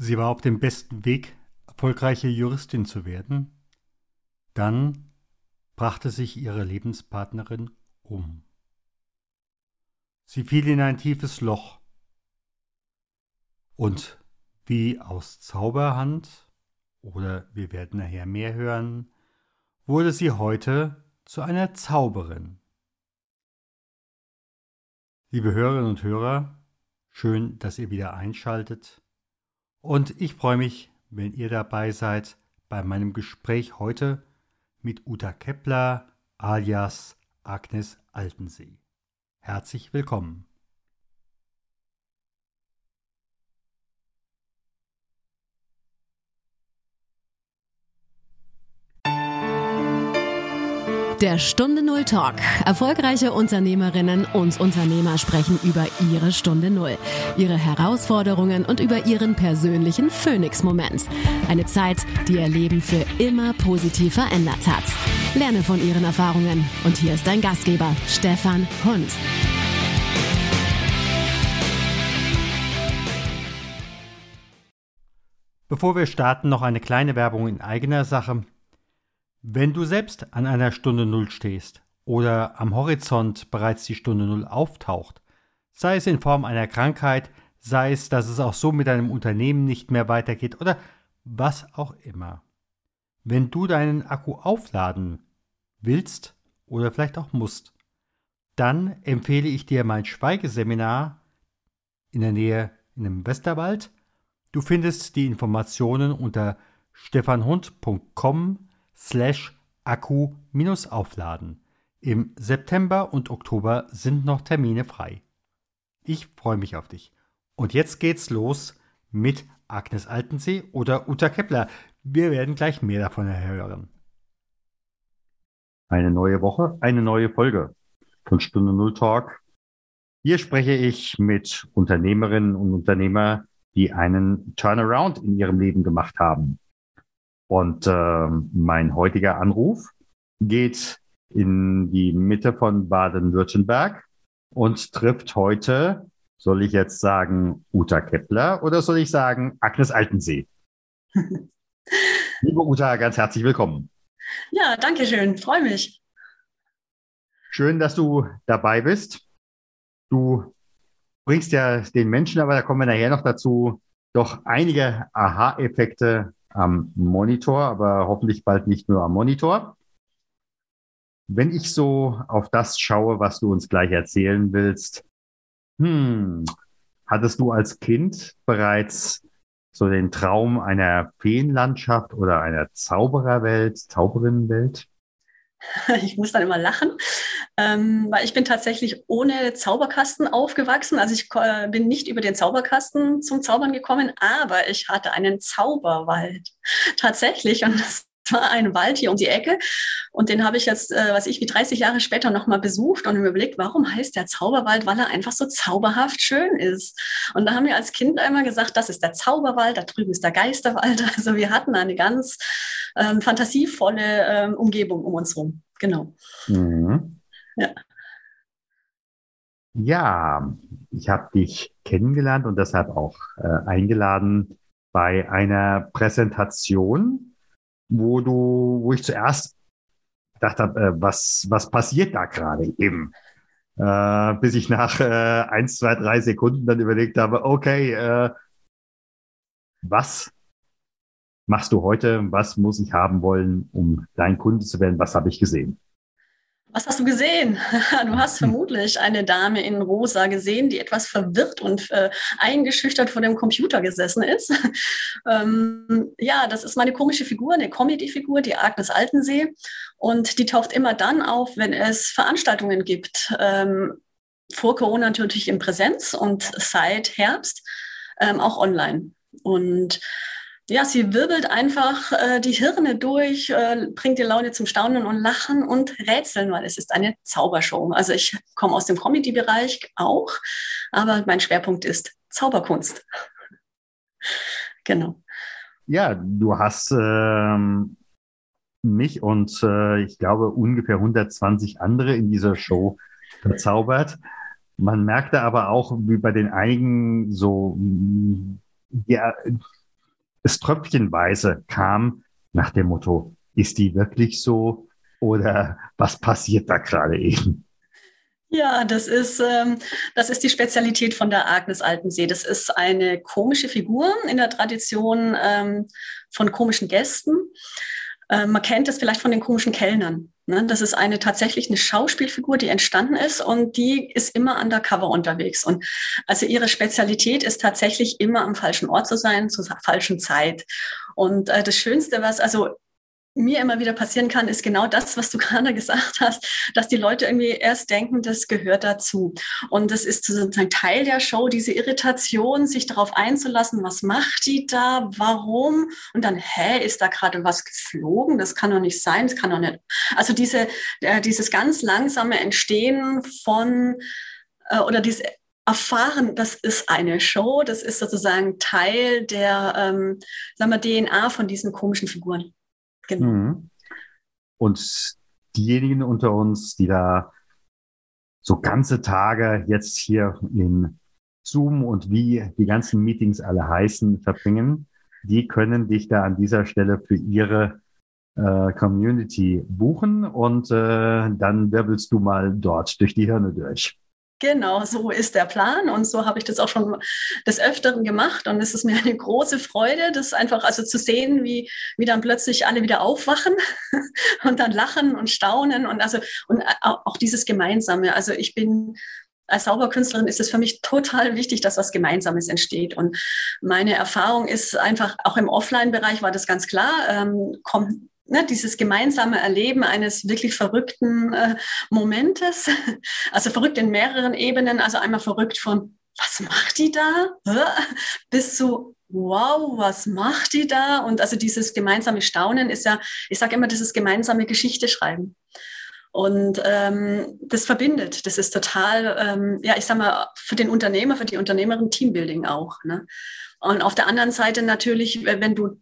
Sie war auf dem besten Weg, erfolgreiche Juristin zu werden. Dann brachte sich ihre Lebenspartnerin um. Sie fiel in ein tiefes Loch. Und wie aus Zauberhand, oder wir werden nachher mehr hören, wurde sie heute zu einer Zauberin. Liebe Hörerinnen und Hörer, schön, dass ihr wieder einschaltet. Und ich freue mich, wenn ihr dabei seid bei meinem Gespräch heute mit Uta Kepler alias Agnes Altensee. Herzlich willkommen. Der Stunde Null Talk. Erfolgreiche Unternehmerinnen und Unternehmer sprechen über ihre Stunde Null, ihre Herausforderungen und über ihren persönlichen Phoenix-Moment. Eine Zeit, die ihr Leben für immer positiv verändert hat. Lerne von ihren Erfahrungen. Und hier ist dein Gastgeber, Stefan Hund. Bevor wir starten, noch eine kleine Werbung in eigener Sache. Wenn du selbst an einer Stunde Null stehst oder am Horizont bereits die Stunde Null auftaucht, sei es in Form einer Krankheit, sei es, dass es auch so mit deinem Unternehmen nicht mehr weitergeht oder was auch immer. Wenn du deinen Akku aufladen willst oder vielleicht auch musst, dann empfehle ich dir mein Schweigeseminar in der Nähe in dem Westerwald. Du findest die Informationen unter stefanhund.com slash Akku aufladen. Im September und Oktober sind noch Termine frei. Ich freue mich auf dich. Und jetzt geht's los mit Agnes Altensee oder Uta Kepler. Wir werden gleich mehr davon hören. Eine neue Woche, eine neue Folge von Stunde Null Talk. Hier spreche ich mit Unternehmerinnen und Unternehmer, die einen Turnaround in ihrem Leben gemacht haben. Und äh, mein heutiger Anruf geht in die Mitte von Baden-Württemberg und trifft heute, soll ich jetzt sagen, Uta Kepler oder soll ich sagen Agnes Altensee? Liebe Uta, ganz herzlich willkommen. Ja, danke schön, freue mich. Schön, dass du dabei bist. Du bringst ja den Menschen, aber da kommen wir nachher noch dazu, doch einige Aha-Effekte am Monitor, aber hoffentlich bald nicht nur am Monitor. Wenn ich so auf das schaue, was du uns gleich erzählen willst, hm, hattest du als Kind bereits so den Traum einer Feenlandschaft oder einer Zaubererwelt, Zauberinnenwelt? Ich muss dann immer lachen, ähm, weil ich bin tatsächlich ohne Zauberkasten aufgewachsen. Also ich äh, bin nicht über den Zauberkasten zum Zaubern gekommen, aber ich hatte einen Zauberwald. Tatsächlich. Und das war ein Wald hier um die Ecke und den habe ich jetzt, äh, was ich, wie 30 Jahre später nochmal besucht und mir überlegt, warum heißt der Zauberwald? Weil er einfach so zauberhaft schön ist. Und da haben wir als Kind einmal gesagt, das ist der Zauberwald, da drüben ist der Geisterwald. Also wir hatten eine ganz ähm, fantasievolle ähm, Umgebung um uns herum. Genau. Mhm. Ja. Ja, ich habe dich kennengelernt und deshalb auch äh, eingeladen bei einer Präsentation wo du, wo ich zuerst gedacht habe, äh, was, was passiert da gerade eben? Äh, bis ich nach äh, eins, zwei, drei Sekunden dann überlegt habe, okay, äh, was machst du heute? Was muss ich haben wollen, um dein Kunde zu werden? Was habe ich gesehen? Was hast du gesehen? Du hast hm. vermutlich eine Dame in Rosa gesehen, die etwas verwirrt und äh, eingeschüchtert vor dem Computer gesessen ist. ähm, ja, das ist meine komische Figur, eine Comedy-Figur, die Agnes Altensee. Und die taucht immer dann auf, wenn es Veranstaltungen gibt. Ähm, vor Corona natürlich in Präsenz und seit Herbst ähm, auch online. Und ja, sie wirbelt einfach äh, die Hirne durch, äh, bringt die Laune zum Staunen und Lachen und Rätseln, weil es ist eine Zaubershow. Also ich komme aus dem Comedy-Bereich auch, aber mein Schwerpunkt ist Zauberkunst. genau. Ja, du hast ähm, mich und äh, ich glaube ungefähr 120 andere in dieser Show verzaubert. Man merkte aber auch, wie bei den einigen so ja, es tröpfchenweise kam nach dem Motto, ist die wirklich so oder was passiert da gerade eben? Ja, das ist, ähm, das ist die Spezialität von der Agnes Altensee. Das ist eine komische Figur in der Tradition ähm, von komischen Gästen. Äh, man kennt es vielleicht von den komischen Kellnern. Ne? Das ist eine tatsächlich eine Schauspielfigur, die entstanden ist und die ist immer undercover unterwegs. Und also ihre Spezialität ist tatsächlich immer am falschen Ort zu sein, zur falschen Zeit. Und äh, das Schönste, was also mir immer wieder passieren kann, ist genau das, was du gerade gesagt hast, dass die Leute irgendwie erst denken, das gehört dazu. Und das ist sozusagen Teil der Show, diese Irritation, sich darauf einzulassen, was macht die da, warum? Und dann, hä, ist da gerade was geflogen? Das kann doch nicht sein, das kann doch nicht. Also diese, äh, dieses ganz langsame Entstehen von äh, oder diese erfahren, das ist eine Show, das ist sozusagen Teil der ähm, sagen wir, DNA von diesen komischen Figuren. Genau. Mhm. Und diejenigen unter uns, die da so ganze Tage jetzt hier in Zoom und wie die ganzen Meetings alle heißen, verbringen, die können dich da an dieser Stelle für ihre äh, Community buchen und äh, dann wirbelst du mal dort durch die Hirne durch. Genau, so ist der Plan und so habe ich das auch schon des Öfteren gemacht und es ist mir eine große Freude, das einfach also zu sehen, wie, wie dann plötzlich alle wieder aufwachen und dann lachen und staunen und also und auch dieses Gemeinsame. Also ich bin als Zauberkünstlerin ist es für mich total wichtig, dass was Gemeinsames entsteht. Und meine Erfahrung ist einfach, auch im Offline-Bereich war das ganz klar, ähm, kommt ne, dieses gemeinsame Erleben eines wirklich verrückten äh, Momentes, also verrückt in mehreren Ebenen, also einmal verrückt von, was macht die da? Bis zu, wow, was macht die da? Und also dieses gemeinsame Staunen ist ja, ich sage immer, das ist gemeinsame Geschichte schreiben. Und ähm, das verbindet. Das ist total, ähm, ja, ich sag mal, für den Unternehmer, für die Unternehmerin Teambuilding auch. Ne? Und auf der anderen Seite natürlich, wenn du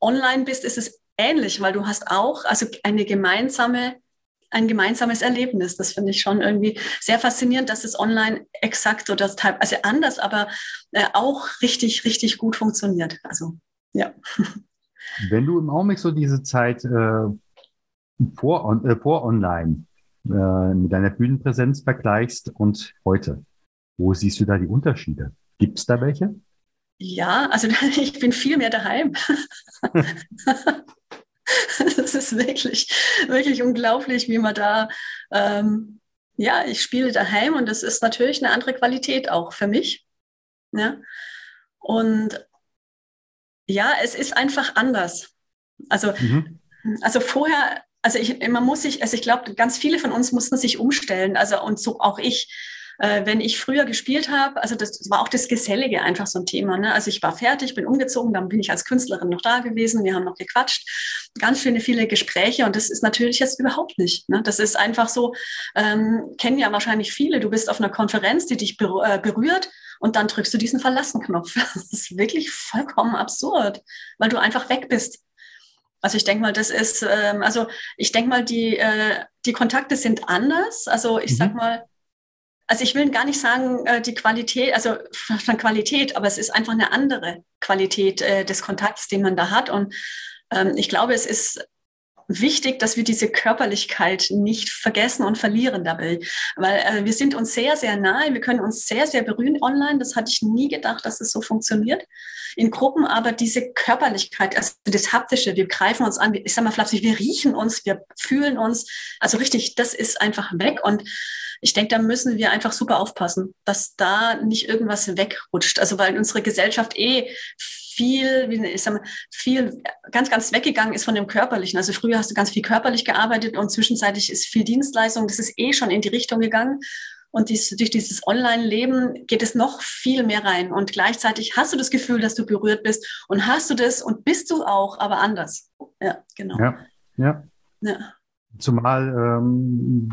online bist, ist es ähnlich, weil du hast auch also eine gemeinsame ein gemeinsames Erlebnis. Das finde ich schon irgendwie sehr faszinierend, dass es online exakt oder also anders, aber äh, auch richtig, richtig gut funktioniert. Also, ja. Wenn du im Augenblick so diese Zeit äh, vor, on, äh, vor online äh, mit deiner Bühnenpräsenz vergleichst und heute, wo siehst du da die Unterschiede? Gibt es da welche? Ja, also ich bin viel mehr daheim. das ist wirklich, wirklich unglaublich, wie man da, ähm, ja, ich spiele daheim und das ist natürlich eine andere Qualität auch für mich. Ja? Und ja, es ist einfach anders. Also, mhm. also vorher, also ich, man muss sich, also ich glaube, ganz viele von uns mussten sich umstellen, also und so auch ich äh, wenn ich früher gespielt habe, also das war auch das Gesellige einfach so ein Thema. Ne? Also ich war fertig, bin umgezogen, dann bin ich als Künstlerin noch da gewesen, wir haben noch gequatscht, ganz viele, viele Gespräche und das ist natürlich jetzt überhaupt nicht. Ne? Das ist einfach so, ähm, kennen ja wahrscheinlich viele, du bist auf einer Konferenz, die dich äh, berührt und dann drückst du diesen Verlassen-Knopf. Das ist wirklich vollkommen absurd, weil du einfach weg bist. Also ich denke mal, das ist, ähm, also ich denke mal, die, äh, die Kontakte sind anders. Also ich mhm. sag mal, also ich will gar nicht sagen, äh, die Qualität, also von Qualität, aber es ist einfach eine andere Qualität äh, des Kontakts, den man da hat. Und ähm, ich glaube, es ist wichtig, dass wir diese Körperlichkeit nicht vergessen und verlieren dabei, weil äh, wir sind uns sehr, sehr nahe, wir können uns sehr, sehr berühren online. Das hatte ich nie gedacht, dass es so funktioniert in Gruppen, aber diese Körperlichkeit, also das Haptische, wir greifen uns an, ich sag mal flapsig, wir riechen uns, wir fühlen uns, also richtig, das ist einfach weg. Und ich denke, da müssen wir einfach super aufpassen, dass da nicht irgendwas wegrutscht. Also weil unsere Gesellschaft eh viel, wie ich sag mal, viel ganz, ganz weggegangen ist von dem Körperlichen. Also früher hast du ganz viel körperlich gearbeitet und zwischenzeitlich ist viel Dienstleistung. Das ist eh schon in die Richtung gegangen. Und dies, durch dieses Online-Leben geht es noch viel mehr rein. Und gleichzeitig hast du das Gefühl, dass du berührt bist und hast du das und bist du auch, aber anders. Ja, genau. Ja, ja. ja. Zumal ähm,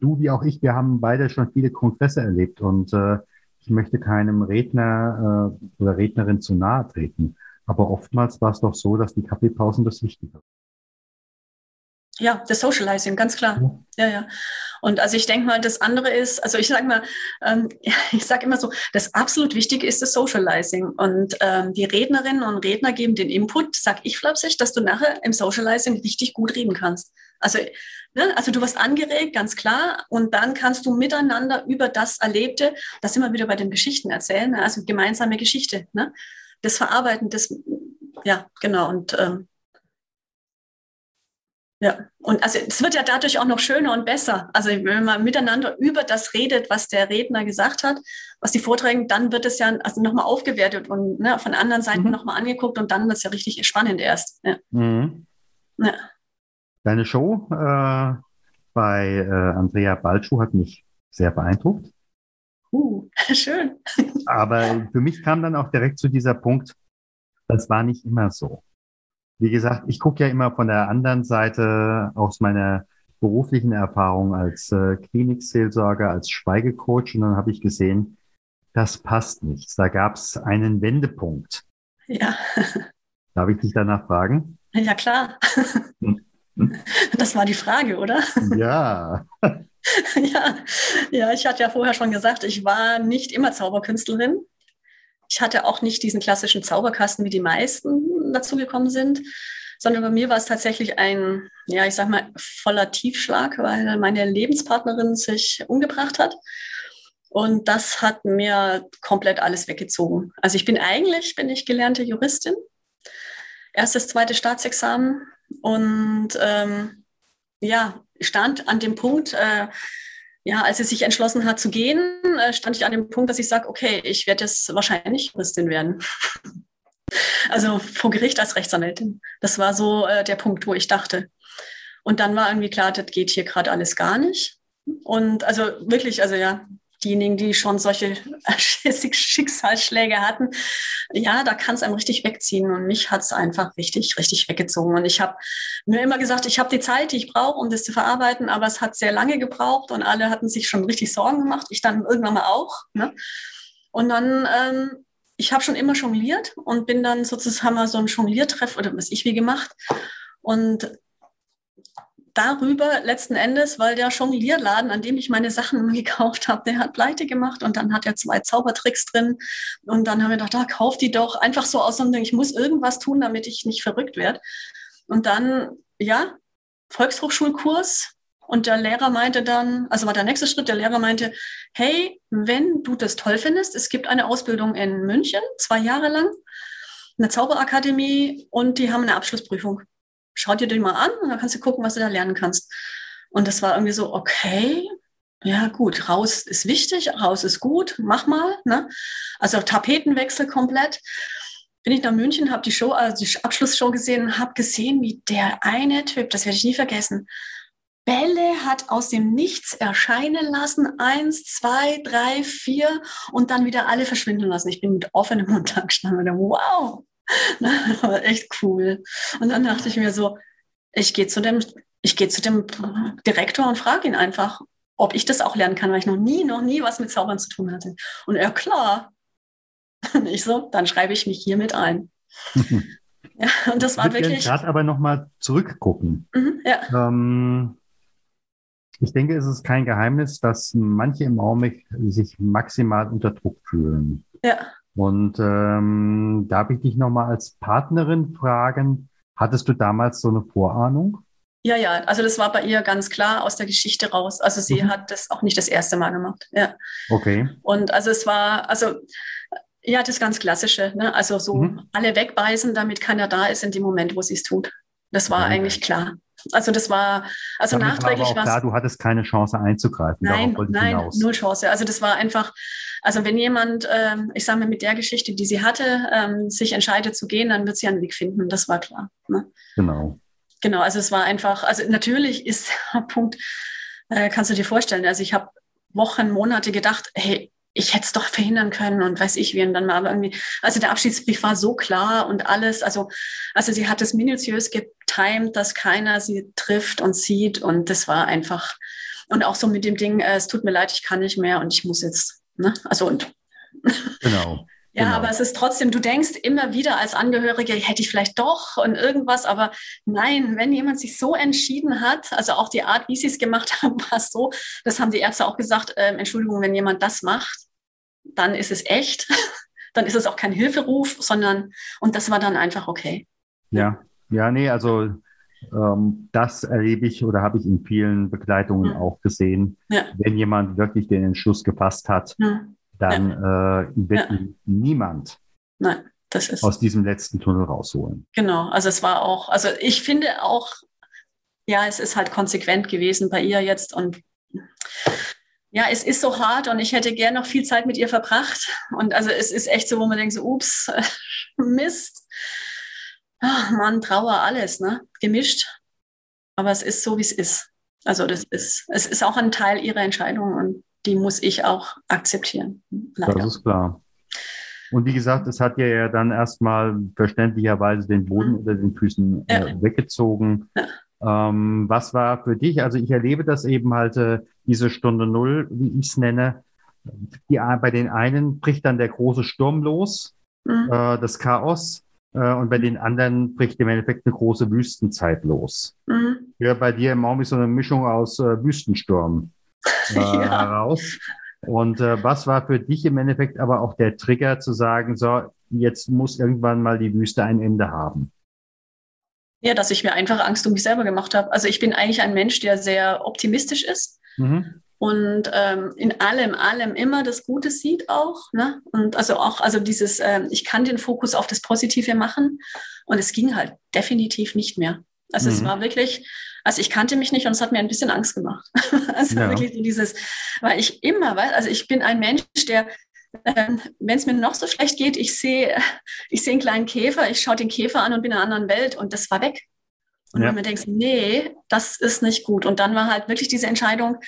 du wie auch ich, wir haben beide schon viele Kongresse erlebt und äh, ich möchte keinem Redner äh, oder Rednerin zu nahe treten. Aber oftmals war es doch so, dass die Kaffeepausen das Wichtige Ja, das Socializing, ganz klar. Ja, ja. Und also ich denke mal, das andere ist, also ich sage mal, ähm, ich sage immer so, das absolut Wichtige ist das Socializing. Und ähm, die Rednerinnen und Redner geben den Input, sag ich flapsig, dass du nachher im Socializing richtig gut reden kannst. Also, ne, also du wirst angeregt, ganz klar, und dann kannst du miteinander über das Erlebte, das immer wieder bei den Geschichten erzählen, ne, also gemeinsame Geschichte, ne? das Verarbeiten, das, ja, genau. Und ähm, ja, und also es wird ja dadurch auch noch schöner und besser. Also wenn man miteinander über das redet, was der Redner gesagt hat, was die vortragen, dann wird es ja also nochmal aufgewertet und ne, von anderen Seiten mhm. nochmal angeguckt und dann wird es ja richtig spannend erst. Ja. Mhm. Ja. Deine Show äh, bei äh, Andrea Balschuh hat mich sehr beeindruckt. Uh, schön. Aber für mich kam dann auch direkt zu dieser Punkt, das war nicht immer so. Wie gesagt, ich gucke ja immer von der anderen Seite aus meiner beruflichen Erfahrung als äh, Klinikseelsorger, als Schweigecoach und dann habe ich gesehen, das passt nicht. Da gab es einen Wendepunkt. Ja. Darf ich dich danach fragen? Ja, klar. Das war die Frage, oder? Ja. ja. Ja, ich hatte ja vorher schon gesagt, ich war nicht immer Zauberkünstlerin. Ich hatte auch nicht diesen klassischen Zauberkasten, wie die meisten dazu gekommen sind, sondern bei mir war es tatsächlich ein, ja, ich sag mal, voller Tiefschlag, weil meine Lebenspartnerin sich umgebracht hat. Und das hat mir komplett alles weggezogen. Also ich bin eigentlich, bin ich gelernte Juristin, erstes, zweites Staatsexamen und ähm, ja, stand an dem Punkt, äh, ja, als sie sich entschlossen hat zu gehen, äh, stand ich an dem Punkt, dass ich sage, okay, ich werde jetzt wahrscheinlich Juristin werden. also vor Gericht als Rechtsanwältin. Das war so äh, der Punkt, wo ich dachte. Und dann war irgendwie klar, das geht hier gerade alles gar nicht. Und also wirklich, also ja, diejenigen, die schon solche Schicksalsschläge hatten, ja, da kann es einem richtig wegziehen. Und mich hat es einfach richtig, richtig weggezogen. Und ich habe mir immer gesagt, ich habe die Zeit, die ich brauche, um das zu verarbeiten, aber es hat sehr lange gebraucht und alle hatten sich schon richtig Sorgen gemacht. Ich dann irgendwann mal auch. Ne? Und dann, ähm, ich habe schon immer jongliert und bin dann sozusagen mal so ein Jongliertreff oder was ich wie gemacht. Und darüber letzten Endes, weil der Jonglierladen, an dem ich meine Sachen gekauft habe, der hat pleite gemacht und dann hat er zwei Zaubertricks drin. Und dann haben wir gedacht, da ah, kauf die doch einfach so aus und ich muss irgendwas tun, damit ich nicht verrückt werde. Und dann, ja, Volkshochschulkurs. Und der Lehrer meinte dann, also war der nächste Schritt, der Lehrer meinte, hey, wenn du das toll findest, es gibt eine Ausbildung in München, zwei Jahre lang, eine Zauberakademie und die haben eine Abschlussprüfung schau dir den mal an und dann kannst du gucken, was du da lernen kannst. Und das war irgendwie so, okay, ja gut, raus ist wichtig, raus ist gut, mach mal. Ne? Also Tapetenwechsel komplett. Bin ich nach München, habe die Show, also die Abschlussshow gesehen, habe gesehen, wie der eine Typ, das werde ich nie vergessen, Bälle hat aus dem Nichts erscheinen lassen. Eins, zwei, drei, vier und dann wieder alle verschwinden lassen. Ich bin mit offenem Mund da gestanden und wow, das war echt cool. Und dann dachte ich mir so, ich gehe zu dem, ich gehe zu dem Direktor und frage ihn einfach, ob ich das auch lernen kann, weil ich noch nie, noch nie was mit Zaubern zu tun hatte. Und er, klar. Und ich so, dann schreibe ich mich hiermit ein. ja, und das war ich wirklich. gerade aber nochmal zurückgucken. Mhm, ja. Ähm, ich denke, es ist kein Geheimnis, dass manche im Augenblick sich maximal unter Druck fühlen. Ja. Und ähm, darf ich dich nochmal als Partnerin fragen, hattest du damals so eine Vorahnung? Ja, ja, also das war bei ihr ganz klar aus der Geschichte raus. Also sie mhm. hat das auch nicht das erste Mal gemacht. Ja. Okay. Und also es war, also ja, das ganz Klassische, ne? Also so mhm. alle wegbeißen, damit keiner da ist in dem Moment, wo sie es tut. Das war okay. eigentlich klar. Also das war, also Damit nachträglich war klar, du hattest keine Chance einzugreifen. Nein, nein, hinaus. null Chance. Also das war einfach, also wenn jemand, ähm, ich sage mal mit der Geschichte, die sie hatte, ähm, sich entscheidet zu gehen, dann wird sie einen Weg finden. Das war klar. Ne? Genau. Genau, also es war einfach, also natürlich ist der Punkt, äh, kannst du dir vorstellen, also ich habe Wochen, Monate gedacht, hey, ich hätte es doch verhindern können und weiß ich wie. Und dann mal aber irgendwie, also der Abschiedsbrief war so klar und alles. Also, also sie hat es minutiös getimt, dass keiner sie trifft und sieht. Und das war einfach, und auch so mit dem Ding, äh, es tut mir leid, ich kann nicht mehr und ich muss jetzt, ne? Also und. Genau. Ja, genau. aber es ist trotzdem, du denkst immer wieder als Angehörige, hätte ich vielleicht doch und irgendwas, aber nein, wenn jemand sich so entschieden hat, also auch die Art, wie sie es gemacht haben, war so, das haben die Ärzte auch gesagt, äh, Entschuldigung, wenn jemand das macht, dann ist es echt, dann ist es auch kein Hilferuf, sondern, und das war dann einfach okay. Ja, ja, nee, also ähm, das erlebe ich oder habe ich in vielen Begleitungen ja. auch gesehen. Ja. Wenn jemand wirklich den Entschluss gefasst hat, ja. dann äh, wird niemand Nein, das ist aus diesem letzten Tunnel rausholen. Genau, also es war auch, also ich finde auch, ja, es ist halt konsequent gewesen bei ihr jetzt und ja, es ist so hart und ich hätte gern noch viel Zeit mit ihr verbracht. Und also es ist echt so, wo man denkt, so, ups, Mist. Ach, Mann, Trauer, alles, ne? Gemischt. Aber es ist so, wie es ist. Also das ist, es ist auch ein Teil ihrer Entscheidung und die muss ich auch akzeptieren. Leider. Das ist klar. Und wie gesagt, es hat ja dann erstmal verständlicherweise den Boden mhm. unter den Füßen äh, ja. weggezogen. Ja. Ähm, was war für dich? Also ich erlebe das eben halt äh, diese Stunde Null, wie ich es nenne. Die, bei den einen bricht dann der große Sturm los, mhm. äh, das Chaos, äh, und bei den anderen bricht im Endeffekt eine große Wüstenzeit los. Mhm. Ja, bei dir im Raum ist so eine Mischung aus äh, Wüstensturm äh, ja. heraus. Und äh, was war für dich im Endeffekt aber auch der Trigger zu sagen, so, jetzt muss irgendwann mal die Wüste ein Ende haben? Ja, dass ich mir einfach Angst um mich selber gemacht habe. Also ich bin eigentlich ein Mensch, der sehr optimistisch ist. Mhm. Und ähm, in allem, allem immer das Gute sieht auch. Ne? Und also auch, also dieses, ähm, ich kann den Fokus auf das Positive machen. Und es ging halt definitiv nicht mehr. Also mhm. es war wirklich, also ich kannte mich nicht und es hat mir ein bisschen Angst gemacht. also ja. wirklich so dieses, weil ich immer, also ich bin ein Mensch, der wenn es mir noch so schlecht geht, ich sehe ich seh einen kleinen Käfer, ich schaue den Käfer an und bin in einer anderen Welt und das war weg. Und ja. wenn man denkt, nee, das ist nicht gut. Und dann war halt wirklich diese Entscheidung,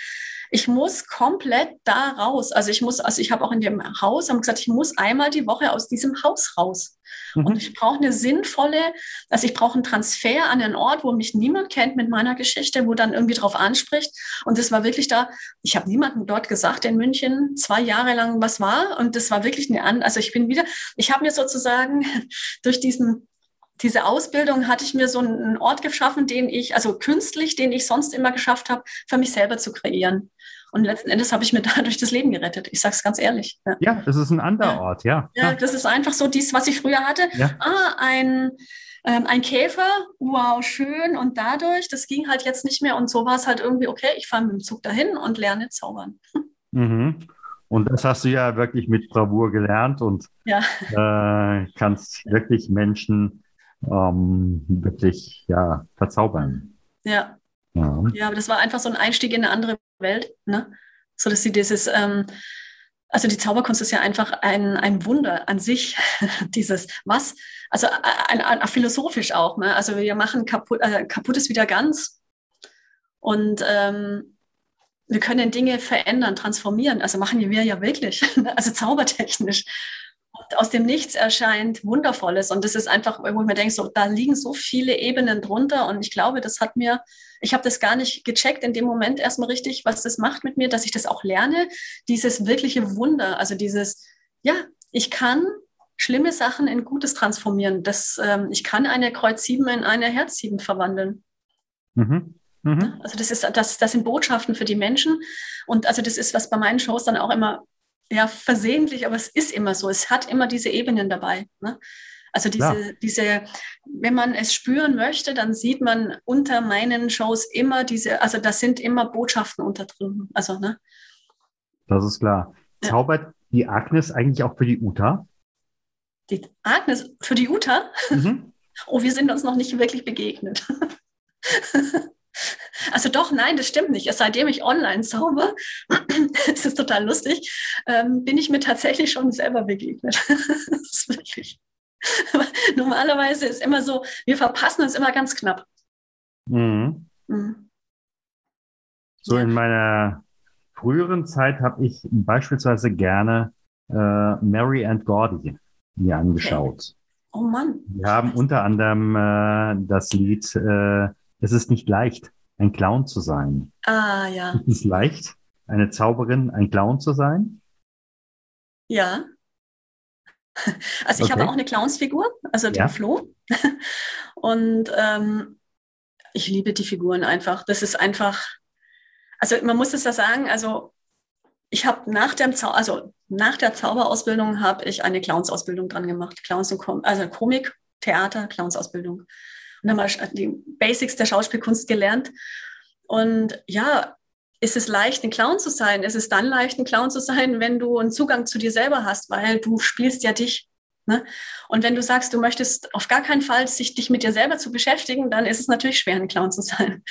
ich muss komplett da raus. Also ich muss, also ich habe auch in dem Haus haben gesagt, ich muss einmal die Woche aus diesem Haus raus. Mhm. Und ich brauche eine sinnvolle, also ich brauche einen Transfer an einen Ort, wo mich niemand kennt mit meiner Geschichte, wo dann irgendwie drauf anspricht. Und das war wirklich da, ich habe niemandem dort gesagt in München zwei Jahre lang, was war. Und das war wirklich eine, also ich bin wieder, ich habe mir sozusagen durch diesen diese Ausbildung hatte ich mir so einen Ort geschaffen, den ich, also künstlich, den ich sonst immer geschafft habe, für mich selber zu kreieren. Und letzten Endes habe ich mir dadurch das Leben gerettet. Ich sage es ganz ehrlich. Ja. ja, das ist ein anderer. Ort, ja. Ja, das ist einfach so dies, was ich früher hatte. Ja. Ah, ein, ähm, ein Käfer, wow, schön. Und dadurch, das ging halt jetzt nicht mehr. Und so war es halt irgendwie, okay, ich fahre mit dem Zug dahin und lerne zaubern. Mhm. Und das hast du ja wirklich mit Bravour gelernt und äh, kannst wirklich Menschen ähm, wirklich ja, verzaubern. Ja. Ja. Aber das war einfach so ein Einstieg in eine andere Welt, ne? So dass sie dieses, ähm, also die Zauberkunst ist ja einfach ein, ein Wunder an sich, dieses was, also ein, ein, ein, philosophisch auch, ne? Also wir machen kaputt, äh, kaputt ist wieder ganz und ähm, wir können Dinge verändern, transformieren. Also machen wir ja wirklich, also zaubertechnisch aus dem Nichts erscheint Wundervolles. Und das ist einfach, wo ich mir denke, so, da liegen so viele Ebenen drunter. Und ich glaube, das hat mir, ich habe das gar nicht gecheckt in dem Moment erstmal richtig, was das macht mit mir, dass ich das auch lerne. Dieses wirkliche Wunder, also dieses, ja, ich kann schlimme Sachen in Gutes transformieren. Das, ähm, ich kann eine Kreuz 7 in eine Herz 7 verwandeln. Mhm. Mhm. Also das ist, das, das sind Botschaften für die Menschen. Und also das ist, was bei meinen Shows dann auch immer ja, versehentlich, aber es ist immer so. Es hat immer diese Ebenen dabei. Ne? Also diese, ja. diese, wenn man es spüren möchte, dann sieht man unter meinen Shows immer diese, also da sind immer Botschaften unter drin. Also, ne? Das ist klar. Zaubert die Agnes eigentlich auch für die Uta? Die Agnes für die Uta? Mhm. Oh, wir sind uns noch nicht wirklich begegnet. Also doch, nein, das stimmt nicht. Seitdem ich online zauber, es ist total lustig, ähm, bin ich mir tatsächlich schon selber begegnet. das ist wirklich. Normalerweise ist immer so, wir verpassen uns immer ganz knapp. Mhm. Mhm. So in meiner früheren Zeit habe ich beispielsweise gerne äh, Mary and Gordy mir angeschaut. Okay. Oh Mann. Wir haben unter anderem äh, das Lied äh, Es ist nicht leicht ein Clown zu sein. Ah, ja. Ist es leicht, eine Zauberin, ein Clown zu sein? Ja. Also ich okay. habe auch eine Clownsfigur, also den ja. Flo. Und ähm, ich liebe die Figuren einfach. Das ist einfach, also man muss es ja sagen, also ich habe nach dem Zau also nach der Zauberausbildung habe ich eine Clownsausbildung dran gemacht. Clowns und Com also Komik, Theater, Clownsausbildung. Und dann mal die Basics der Schauspielkunst gelernt. Und ja, ist es leicht, ein Clown zu sein? Ist es dann leicht, ein Clown zu sein, wenn du einen Zugang zu dir selber hast, weil du spielst ja dich. Ne? Und wenn du sagst, du möchtest auf gar keinen Fall sich dich mit dir selber zu beschäftigen, dann ist es natürlich schwer, ein Clown zu sein.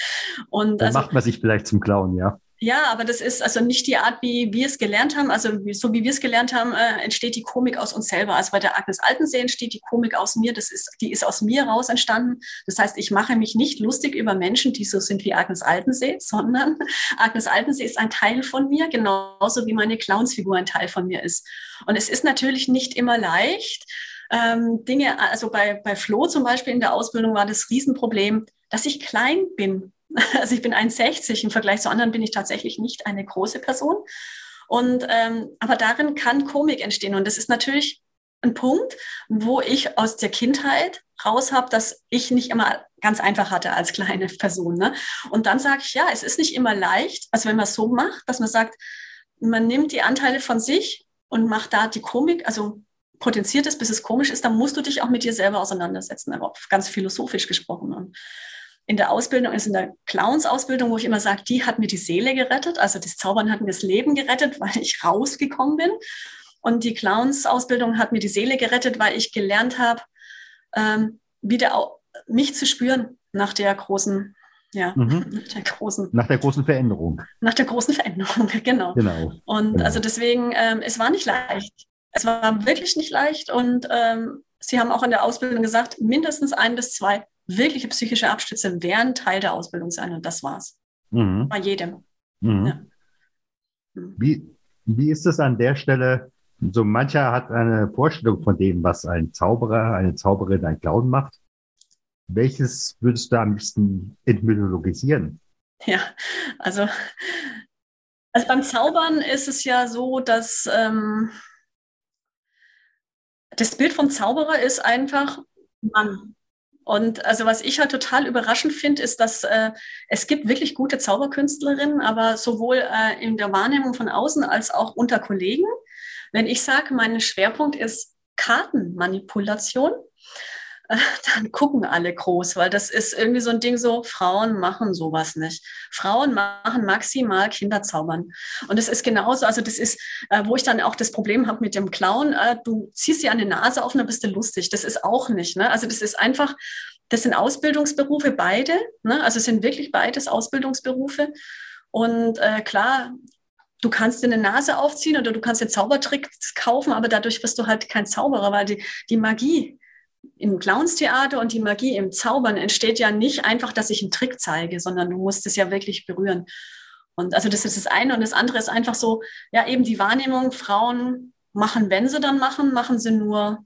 Und dann also, macht man sich vielleicht zum Clown, ja. Ja, aber das ist also nicht die Art, wie wir es gelernt haben. Also so wie wir es gelernt haben, äh, entsteht die Komik aus uns selber. Also bei der Agnes Altensee entsteht die Komik aus mir. Das ist, die ist aus mir raus entstanden. Das heißt, ich mache mich nicht lustig über Menschen, die so sind wie Agnes Altensee, sondern Agnes Altensee ist ein Teil von mir, genauso wie meine Clownsfigur ein Teil von mir ist. Und es ist natürlich nicht immer leicht. Ähm, Dinge, also bei, bei Flo zum Beispiel in der Ausbildung war das Riesenproblem, dass ich klein bin. Also ich bin 1,60. Im Vergleich zu anderen bin ich tatsächlich nicht eine große Person. Und ähm, aber darin kann Komik entstehen. Und das ist natürlich ein Punkt, wo ich aus der Kindheit raus habe, dass ich nicht immer ganz einfach hatte als kleine Person. Ne? Und dann sage ich, ja, es ist nicht immer leicht, also wenn man es so macht, dass man sagt, man nimmt die Anteile von sich und macht da die Komik, also potenziert es, bis es komisch ist, dann musst du dich auch mit dir selber auseinandersetzen, aber ganz philosophisch gesprochen. Und in der Ausbildung, also in der Clowns-Ausbildung, wo ich immer sage, die hat mir die Seele gerettet. Also das Zaubern hat mir das Leben gerettet, weil ich rausgekommen bin. Und die Clowns-Ausbildung hat mir die Seele gerettet, weil ich gelernt habe, ähm, wieder mich zu spüren nach der großen, ja, mhm. der großen, nach der großen Veränderung. Nach der großen Veränderung, genau. genau. Und genau. also deswegen, ähm, es war nicht leicht. Es war wirklich nicht leicht. Und ähm, Sie haben auch in der Ausbildung gesagt, mindestens ein bis zwei wirkliche psychische Abstürze werden Teil der Ausbildung sein und das war's. Mhm. Bei jedem. Mhm. Ja. Mhm. Wie, wie ist es an der Stelle? So mancher hat eine Vorstellung von dem, was ein Zauberer, eine Zauberin, ein Clown macht. Welches würdest du am liebsten entmythologisieren? Ja, also, also beim Zaubern ist es ja so, dass ähm, das Bild vom Zauberer ist einfach, man und also was ich halt total überraschend finde, ist, dass äh, es gibt wirklich gute Zauberkünstlerinnen, aber sowohl äh, in der Wahrnehmung von außen als auch unter Kollegen. Wenn ich sage, mein Schwerpunkt ist Kartenmanipulation, dann gucken alle groß, weil das ist irgendwie so ein Ding so, Frauen machen sowas nicht. Frauen machen maximal Kinderzaubern. Und es ist genauso, also das ist, äh, wo ich dann auch das Problem habe mit dem Clown, äh, du ziehst dir eine Nase auf und dann bist du lustig. Das ist auch nicht. Ne? Also das ist einfach, das sind Ausbildungsberufe beide, ne? also es sind wirklich beides Ausbildungsberufe. Und äh, klar, du kannst dir eine Nase aufziehen oder du kannst dir Zaubertricks kaufen, aber dadurch wirst du halt kein Zauberer, weil die, die Magie, im Clownstheater und die Magie im Zaubern entsteht ja nicht einfach, dass ich einen Trick zeige, sondern du musst es ja wirklich berühren. Und also das ist das eine. Und das andere ist einfach so, ja, eben die Wahrnehmung, Frauen machen, wenn sie dann machen, machen sie nur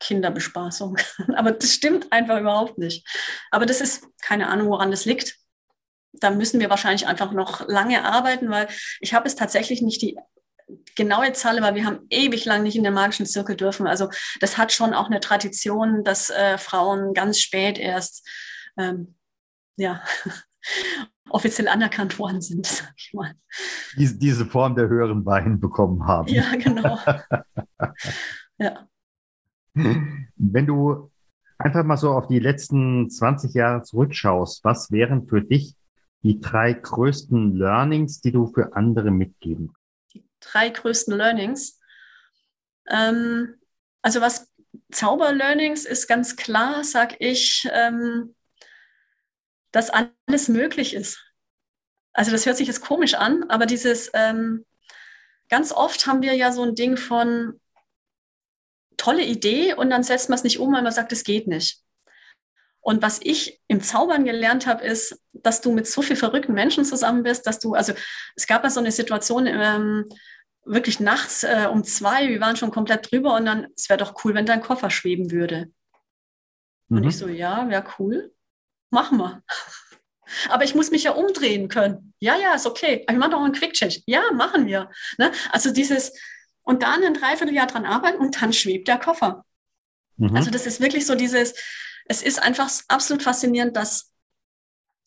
Kinderbespaßung. Aber das stimmt einfach überhaupt nicht. Aber das ist keine Ahnung, woran das liegt. Da müssen wir wahrscheinlich einfach noch lange arbeiten, weil ich habe es tatsächlich nicht die genaue Zahl, weil wir haben ewig lang nicht in den magischen Zirkel dürfen. Also das hat schon auch eine Tradition, dass äh, Frauen ganz spät erst ähm, ja, offiziell anerkannt worden sind, sag ich mal. Diese, diese Form der höheren Wein bekommen haben. Ja, genau. ja. Wenn du einfach mal so auf die letzten 20 Jahre zurückschaust, was wären für dich die drei größten Learnings, die du für andere mitgeben drei größten Learnings. Ähm, also was Zauber-Learnings ist ganz klar, sag ich, ähm, dass alles möglich ist. Also das hört sich jetzt komisch an, aber dieses ähm, ganz oft haben wir ja so ein Ding von tolle Idee und dann setzt man es nicht um, weil man sagt, es geht nicht. Und was ich im Zaubern gelernt habe, ist, dass du mit so vielen verrückten Menschen zusammen bist, dass du, also es gab ja so eine Situation, ähm, wirklich nachts äh, um zwei, wir waren schon komplett drüber und dann, es wäre doch cool, wenn dein Koffer schweben würde. Mhm. Und ich so, ja, wäre cool, machen wir. Aber ich muss mich ja umdrehen können. Ja, ja, ist okay. Aber ich mache doch einen Quick Change. Ja, machen wir. Ne? Also dieses, und dann ein Dreivierteljahr dran arbeiten und dann schwebt der Koffer. Mhm. Also das ist wirklich so dieses, es ist einfach absolut faszinierend, dass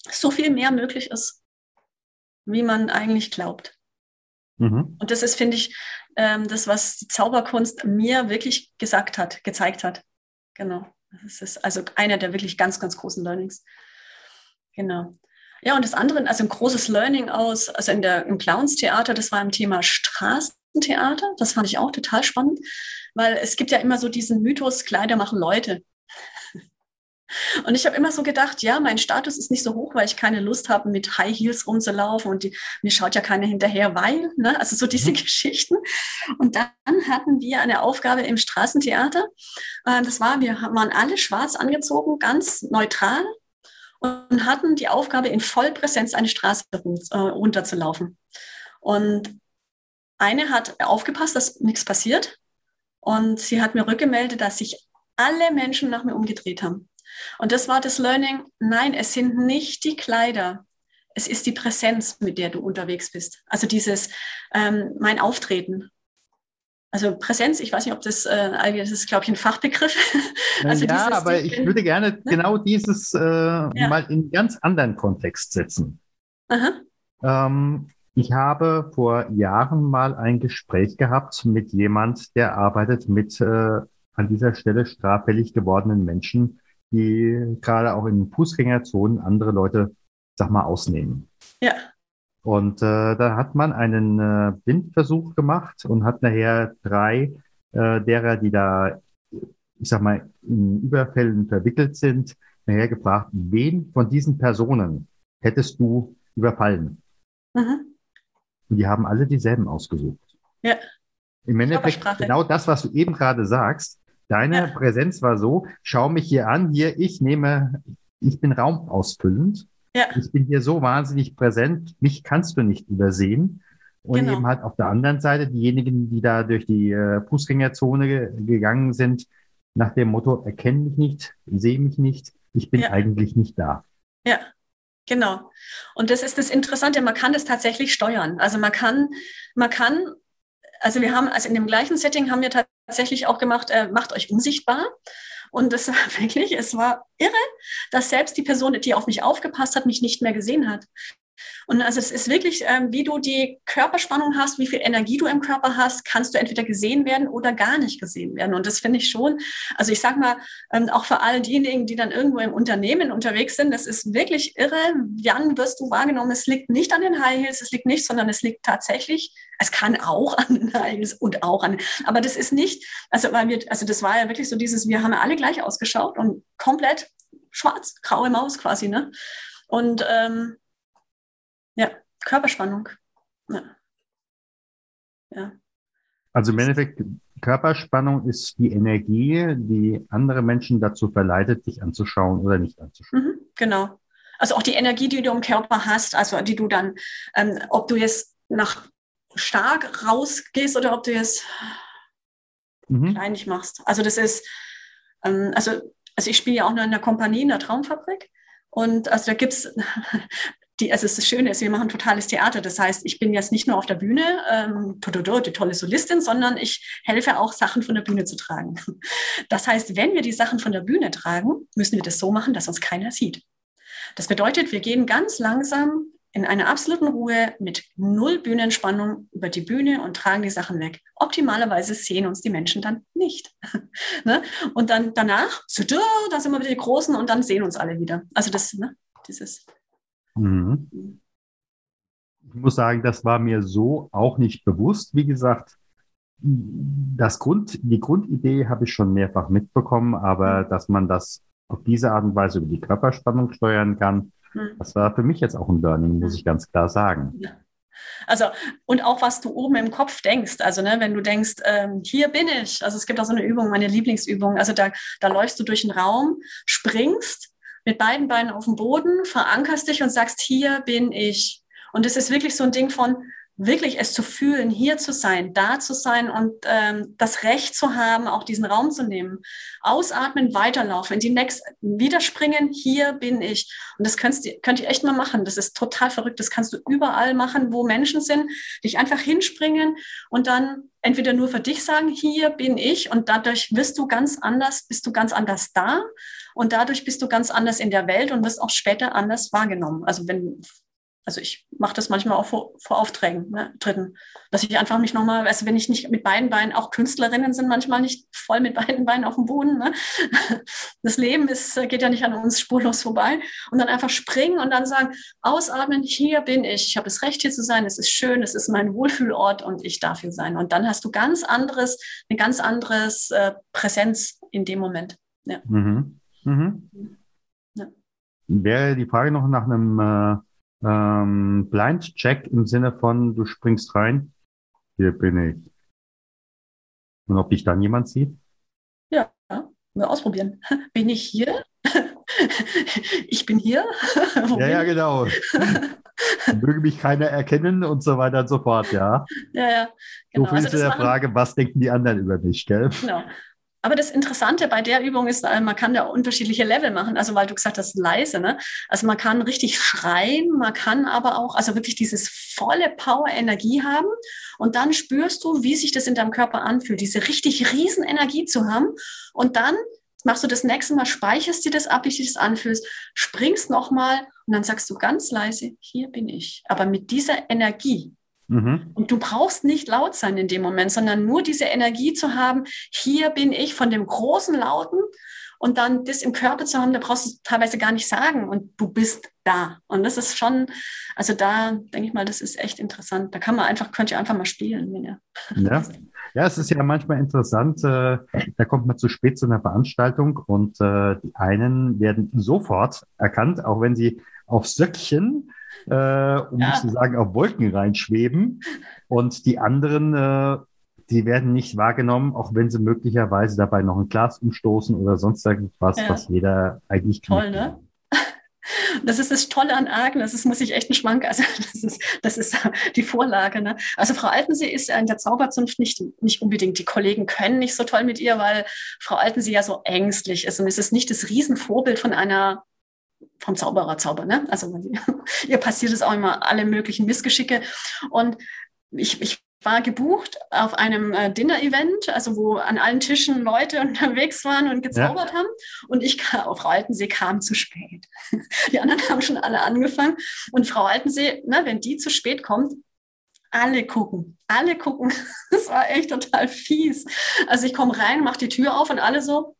so viel mehr möglich ist, wie man eigentlich glaubt. Mhm. Und das ist, finde ich, ähm, das, was die Zauberkunst mir wirklich gesagt hat, gezeigt hat. Genau. Das ist also einer der wirklich ganz, ganz großen Learnings. Genau. Ja, und das andere, also ein großes Learning aus, also in der, im Clowns-Theater, das war im Thema Straßentheater. Das fand ich auch total spannend, weil es gibt ja immer so diesen Mythos, Kleider machen Leute. Und ich habe immer so gedacht, ja, mein Status ist nicht so hoch, weil ich keine Lust habe, mit High Heels rumzulaufen und die, mir schaut ja keiner hinterher, weil, ne? also so diese mhm. Geschichten. Und dann hatten wir eine Aufgabe im Straßentheater. Äh, das war, wir waren alle schwarz angezogen, ganz neutral und hatten die Aufgabe, in Vollpräsenz eine Straße äh, runterzulaufen. Und eine hat aufgepasst, dass nichts passiert. Und sie hat mir rückgemeldet, dass sich alle Menschen nach mir umgedreht haben. Und das war das Learning. Nein, es sind nicht die Kleider. Es ist die Präsenz, mit der du unterwegs bist. Also dieses, ähm, mein Auftreten. Also Präsenz, ich weiß nicht, ob das, äh, das ist, glaube ich, ein Fachbegriff. also ja, dieses, aber ich würde gerne ne? genau dieses äh, ja. mal in einen ganz anderen Kontext setzen. Ähm, ich habe vor Jahren mal ein Gespräch gehabt mit jemand, der arbeitet mit äh, an dieser Stelle straffällig gewordenen Menschen, die gerade auch in Fußgängerzonen andere Leute, sag mal, ausnehmen. Ja. Und äh, da hat man einen äh, Blindversuch gemacht und hat nachher drei äh, derer, die da, ich sag mal, in Überfällen verwickelt sind, nachher gefragt, wen von diesen Personen hättest du überfallen? Mhm. Und die haben alle dieselben ausgesucht. Ja. Im Endeffekt genau das, was du eben gerade sagst. Deine ja. Präsenz war so, schau mich hier an, hier, ich nehme, ich bin raumausfüllend. Ja. Ich bin hier so wahnsinnig präsent, mich kannst du nicht übersehen. Und genau. eben halt auf der anderen Seite diejenigen, die da durch die äh, Fußgängerzone ge gegangen sind, nach dem Motto, erkenne mich nicht, sehe mich nicht, ich bin ja. eigentlich nicht da. Ja, genau. Und das ist das Interessante, man kann das tatsächlich steuern. Also man kann, man kann also wir haben, also in dem gleichen Setting haben wir tatsächlich auch gemacht, äh, macht euch unsichtbar. Und das war wirklich, es war irre, dass selbst die Person, die auf mich aufgepasst hat, mich nicht mehr gesehen hat. Und also es ist wirklich, ähm, wie du die Körperspannung hast, wie viel Energie du im Körper hast, kannst du entweder gesehen werden oder gar nicht gesehen werden. Und das finde ich schon, also ich sag mal, ähm, auch für all diejenigen, die dann irgendwo im Unternehmen unterwegs sind, das ist wirklich irre. Wann wirst du wahrgenommen? Es liegt nicht an den High Heels, es liegt nicht, sondern es liegt tatsächlich, es kann auch an den High Heels und auch an, aber das ist nicht, also weil wir, also das war ja wirklich so dieses, wir haben ja alle gleich ausgeschaut und komplett schwarz, graue Maus quasi, ne? Und ähm, ja, Körperspannung. Ja. ja. Also im Endeffekt, Körperspannung ist die Energie, die andere Menschen dazu verleitet, dich anzuschauen oder nicht anzuschauen. Mhm, genau. Also auch die Energie, die du im Körper hast, also die du dann, ähm, ob du jetzt nach stark rausgehst oder ob du jetzt mhm. kleinig machst. Also das ist, ähm, also, also ich spiele ja auch nur in der Kompanie in der Traumfabrik. Und also da gibt es die, also das Schöne ist, wir machen totales Theater. Das heißt, ich bin jetzt nicht nur auf der Bühne, ähm, die tolle Solistin, sondern ich helfe auch, Sachen von der Bühne zu tragen. Das heißt, wenn wir die Sachen von der Bühne tragen, müssen wir das so machen, dass uns keiner sieht. Das bedeutet, wir gehen ganz langsam in einer absoluten Ruhe mit null Bühnenspannung über die Bühne und tragen die Sachen weg. Optimalerweise sehen uns die Menschen dann nicht. ne? Und dann danach, da sind wir wieder die Großen und dann sehen uns alle wieder. Also das, ne? dieses Mhm. Ich muss sagen, das war mir so auch nicht bewusst. Wie gesagt, das Grund, die Grundidee habe ich schon mehrfach mitbekommen, aber mhm. dass man das auf diese Art und Weise über die Körperspannung steuern kann, mhm. das war für mich jetzt auch ein Learning, muss ich ganz klar sagen. Ja. Also, und auch was du oben im Kopf denkst. Also, ne, wenn du denkst, ähm, hier bin ich. Also, es gibt auch so eine Übung, meine Lieblingsübung. Also, da, da läufst du durch den Raum, springst mit beiden Beinen auf dem Boden, verankerst dich und sagst, hier bin ich. Und es ist wirklich so ein Ding von, wirklich es zu fühlen, hier zu sein, da zu sein und ähm, das Recht zu haben, auch diesen Raum zu nehmen. Ausatmen, weiterlaufen, in die nächste, wieder springen, hier bin ich. Und das könnt ihr, könnt ihr echt mal machen. Das ist total verrückt. Das kannst du überall machen, wo Menschen sind, dich einfach hinspringen und dann entweder nur für dich sagen, hier bin ich und dadurch wirst du ganz anders, bist du ganz anders da und dadurch bist du ganz anders in der Welt und wirst auch später anders wahrgenommen. Also wenn also ich mache das manchmal auch vor, vor Aufträgen, ne, Dritten, dass ich einfach mich nochmal, also wenn ich nicht mit beiden Beinen, auch Künstlerinnen sind manchmal nicht voll mit beiden Beinen auf dem Boden. Ne? Das Leben ist, geht ja nicht an uns spurlos vorbei. Und dann einfach springen und dann sagen, ausatmen, hier bin ich, ich habe das Recht hier zu sein, es ist schön, es ist mein Wohlfühlort und ich darf hier sein. Und dann hast du ganz anderes, eine ganz anderes äh, Präsenz in dem Moment. Ja. Mhm. Mhm. Ja. Wäre die Frage noch nach einem äh ähm, Blind Check im Sinne von, du springst rein, hier bin ich. Und ob dich dann jemand sieht? Ja, wir ausprobieren. Bin ich hier? ich bin hier. ja, ja, genau. Möge mich keiner erkennen und so weiter und so fort, ja. Ja, ja. Genau. So viel also zu der Frage, was denken die anderen über mich, gell? Genau. Aber das Interessante bei der Übung ist, äh, man kann da unterschiedliche Level machen. Also weil du gesagt hast, leise, ne? Also man kann richtig schreien, man kann aber auch, also wirklich dieses volle Power-Energie haben. Und dann spürst du, wie sich das in deinem Körper anfühlt, diese richtig riesen Energie zu haben. Und dann machst du das nächste Mal, speicherst dir das ab, wie sich das anfühlt, springst nochmal und dann sagst du ganz leise, hier bin ich. Aber mit dieser Energie, Mhm. Und du brauchst nicht laut sein in dem Moment, sondern nur diese Energie zu haben, hier bin ich von dem großen Lauten und dann das im Körper zu haben, da brauchst du teilweise gar nicht sagen und du bist da. Und das ist schon, also da denke ich mal, das ist echt interessant. Da kann man einfach, könnt ihr einfach mal spielen, wenn ihr. Ja. Ja, es ist ja manchmal interessant, äh, da kommt man zu spät zu einer Veranstaltung und äh, die einen werden sofort erkannt, auch wenn sie auf Söckchen äh, um ja. zu sagen, auf Wolken reinschweben. Und die anderen, äh, die werden nicht wahrgenommen, auch wenn sie möglicherweise dabei noch ein Glas umstoßen oder sonst irgendwas, ja. was jeder eigentlich kann. Toll, ne? Das ist das Tolle an Agnes. Das muss ich echt ein Schwank. Also das ist, das ist die Vorlage. Ne? Also Frau Altensee ist ja in der Zauberzunft nicht, nicht unbedingt. Die Kollegen können nicht so toll mit ihr, weil Frau Altensee ja so ängstlich ist. Und es ist nicht das Riesenvorbild von einer vom Zauberer Zauber. Ne? Also ihr passiert es auch immer alle möglichen Missgeschicke. Und ich, ich war gebucht auf einem äh, Dinner-Event, also wo an allen Tischen Leute unterwegs waren und gezaubert ja. haben. Und ich kam, oh, Frau Altensee kam zu spät. Die anderen haben schon alle angefangen. Und Frau Altensee, ne, wenn die zu spät kommt, alle gucken, alle gucken. Das war echt total fies. Also ich komme rein, mache die Tür auf und alle so,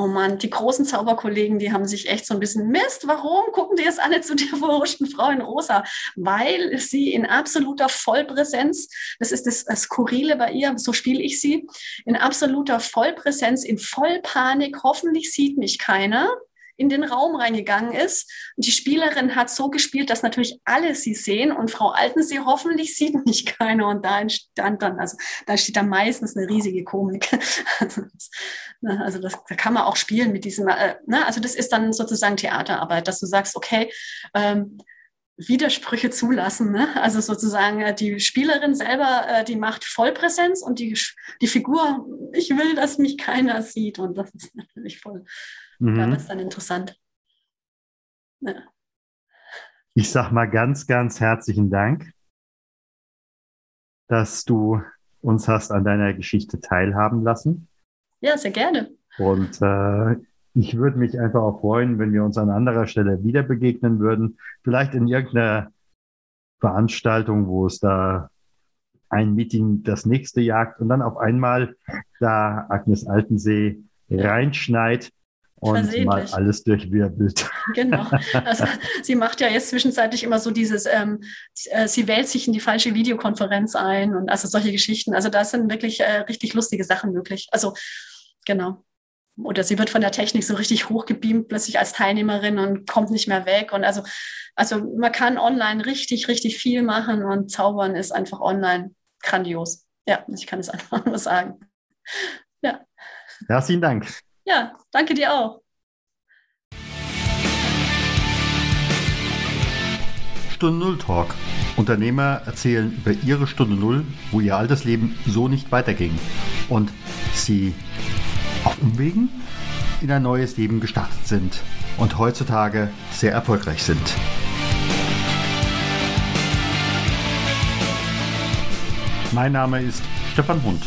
Oh Mann, die großen Zauberkollegen, die haben sich echt so ein bisschen Mist. Warum gucken die jetzt alle zu der verhuschten Frau in Rosa? Weil sie in absoluter Vollpräsenz, das ist das, Skurrile bei ihr, so spiele ich sie, in absoluter Vollpräsenz, in Vollpanik, hoffentlich sieht mich keiner in den Raum reingegangen ist. Und die Spielerin hat so gespielt, dass natürlich alle sie sehen und Frau Altensee hoffentlich sieht mich keiner. Und da entstand dann, also da steht dann meistens eine riesige Komik. Also das, ne, also das, da kann man auch spielen mit diesem, äh, ne? also das ist dann sozusagen Theaterarbeit, dass du sagst, okay, ähm, Widersprüche zulassen. Ne? Also sozusagen äh, die Spielerin selber, äh, die macht Vollpräsenz und die, die Figur, ich will, dass mich keiner sieht. Und das ist natürlich voll, mhm. da wird es dann interessant. Ja. Ich sag mal ganz, ganz herzlichen Dank, dass du uns hast an deiner Geschichte teilhaben lassen. Ja, sehr gerne. Und äh, ich würde mich einfach auch freuen, wenn wir uns an anderer Stelle wieder begegnen würden. Vielleicht in irgendeiner Veranstaltung, wo es da ein Meeting das nächste jagt und dann auf einmal da Agnes Altensee reinschneit und mal alles durchwirbelt. Genau. Also sie macht ja jetzt zwischenzeitlich immer so dieses, ähm, äh, sie wählt sich in die falsche Videokonferenz ein und also solche Geschichten. Also da sind wirklich äh, richtig lustige Sachen möglich. Also genau oder sie wird von der Technik so richtig hochgebeamt plötzlich als Teilnehmerin und kommt nicht mehr weg. Und also, also man kann online richtig, richtig viel machen und Zaubern ist einfach online grandios. Ja, ich kann es einfach nur sagen. Ja. Herzlichen Dank. Ja, danke dir auch. Stunde Null Talk Unternehmer erzählen über ihre Stunde Null, wo ihr altes Leben so nicht weiterging und sie auf Umwegen in ein neues Leben gestartet sind und heutzutage sehr erfolgreich sind. Mein Name ist Stefan Hund.